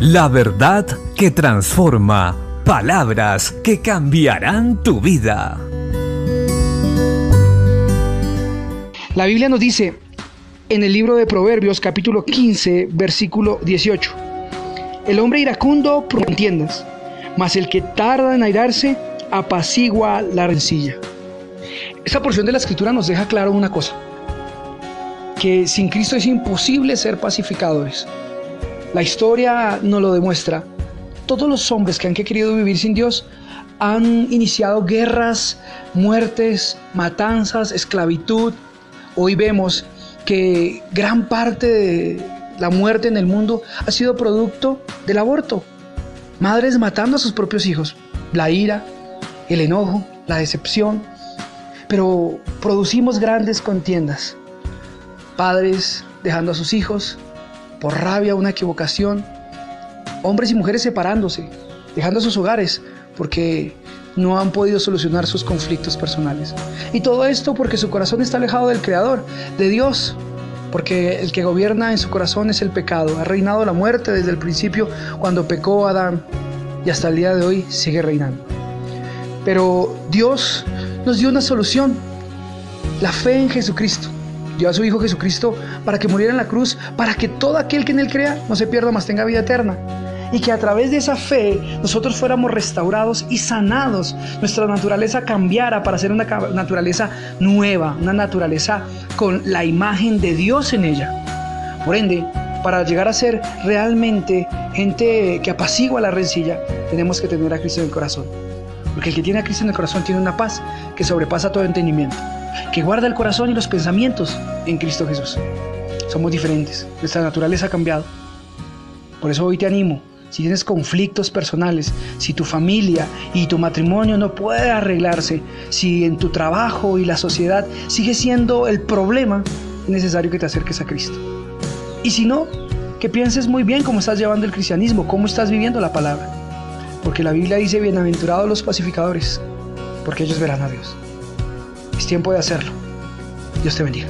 La verdad que transforma. Palabras que cambiarán tu vida. La Biblia nos dice en el libro de Proverbios capítulo 15 versículo 18. El hombre iracundo entiendas, mas el que tarda en airarse apacigua la rencilla. Esta porción de la escritura nos deja claro una cosa, que sin Cristo es imposible ser pacificadores. La historia nos lo demuestra. Todos los hombres que han querido vivir sin Dios han iniciado guerras, muertes, matanzas, esclavitud. Hoy vemos que gran parte de la muerte en el mundo ha sido producto del aborto. Madres matando a sus propios hijos. La ira, el enojo, la decepción. Pero producimos grandes contiendas padres dejando a sus hijos por rabia, una equivocación, hombres y mujeres separándose, dejando sus hogares porque no han podido solucionar sus conflictos personales. Y todo esto porque su corazón está alejado del Creador, de Dios, porque el que gobierna en su corazón es el pecado. Ha reinado la muerte desde el principio cuando pecó Adán y hasta el día de hoy sigue reinando. Pero Dios nos dio una solución, la fe en Jesucristo dio a su Hijo Jesucristo para que muriera en la cruz, para que todo aquel que en Él crea no se pierda, más tenga vida eterna. Y que a través de esa fe nosotros fuéramos restaurados y sanados, nuestra naturaleza cambiara para ser una naturaleza nueva, una naturaleza con la imagen de Dios en ella. Por ende, para llegar a ser realmente gente que apacigua la rencilla, tenemos que tener a Cristo en el corazón. Porque el que tiene a Cristo en el corazón tiene una paz que sobrepasa todo entendimiento que guarda el corazón y los pensamientos en Cristo Jesús. Somos diferentes, nuestra naturaleza ha cambiado. Por eso hoy te animo, si tienes conflictos personales, si tu familia y tu matrimonio no puede arreglarse, si en tu trabajo y la sociedad sigue siendo el problema, es necesario que te acerques a Cristo. Y si no, que pienses muy bien cómo estás llevando el cristianismo, cómo estás viviendo la palabra. Porque la Biblia dice, bienaventurados los pacificadores, porque ellos verán a Dios. Es tiempo de hacerlo. Dios te bendiga.